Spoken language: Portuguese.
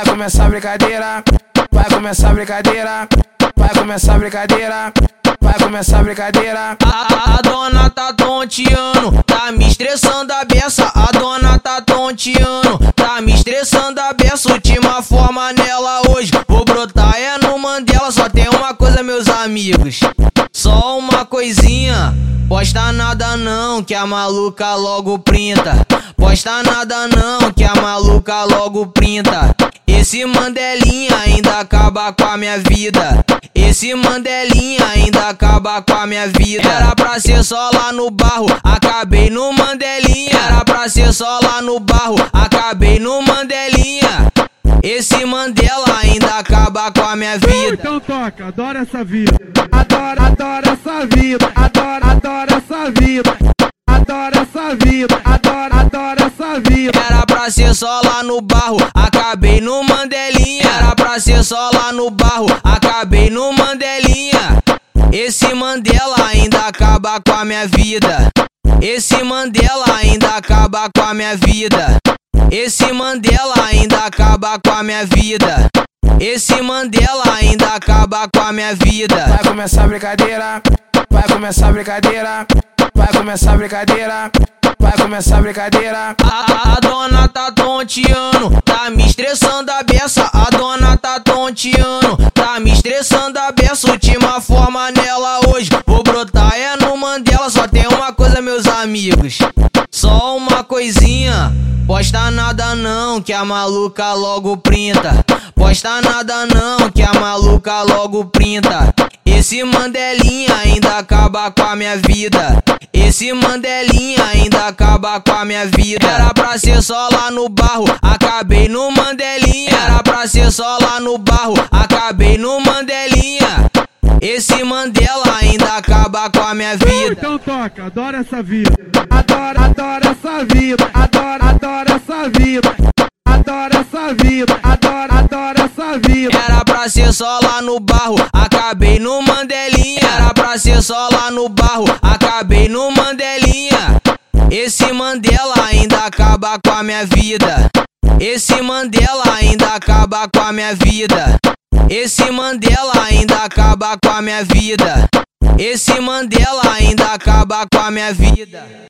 Vai começar a brincadeira, vai começar a brincadeira, vai começar a brincadeira, vai começar a brincadeira. A, dona tá tonteando, tá me estressando a beça. A dona tá tonteando, tá me estressando a beça. Última forma nela hoje, vou brotar é no Mandela. Só tem uma coisa, meus amigos, só uma coisinha. Posta nada não, que a maluca logo printa. Posta nada não, que a maluca logo printa. Esse Mandelinha ainda acaba com a minha vida. Esse Mandelinha ainda acaba com a minha vida. Era pra ser só lá no barro, acabei no Mandelinha. Era pra ser só lá no barro, acabei no Mandelinha. Esse Mandela ainda acaba com a minha vida. Então toca, adora essa vida. Adora, adora essa vida. Adora, adora essa vida. Adora essa vida. Adora, adora essa vida. Era pra ser só lá no barro, acabei no Mandelinha. Era pra ser só lá no barro, acabei no Mandelinha. Esse Mandela ainda acaba com a minha vida. Esse Mandela ainda acaba com a minha vida. Esse Mandela ainda acaba com a minha vida. Esse Mandela ainda acaba com a minha vida. Vai começar a brincadeira, vai começar a brincadeira, vai começar a brincadeira, vai começar a brincadeira. A, a dona tá tonteando, tá me estressando a beça. A dona tá tonteando, tá me estressando a beça. Última forma nela hoje, vou brotar é no Mandela. Só tem uma coisa, meus amigos, só uma coisinha. Posta nada não, que a maluca logo printa. Posta nada não, que a maluca logo printa. Esse Mandelinha ainda acaba com a minha vida. Esse Mandelinha ainda acaba com a minha vida. Era pra ser só lá no barro, acabei no Mandelinha. Era pra ser só lá no barro, acabei no Mandelinha. Esse Mandela ainda acaba com a minha vida. Então toca, adora essa vida. Adora, adora essa vida. Adora, adora essa vida. Adora essa vida. Adora, adora essa vida. Era pra ser só lá no barro, acabei no Mandelinha. Ser só lá no barro, acabei no Mandelinha. Esse Mandela ainda acaba com a minha vida. Esse Mandela ainda acaba com a minha vida. Esse Mandela ainda acaba com a minha vida. Esse Mandela ainda acaba com a minha vida.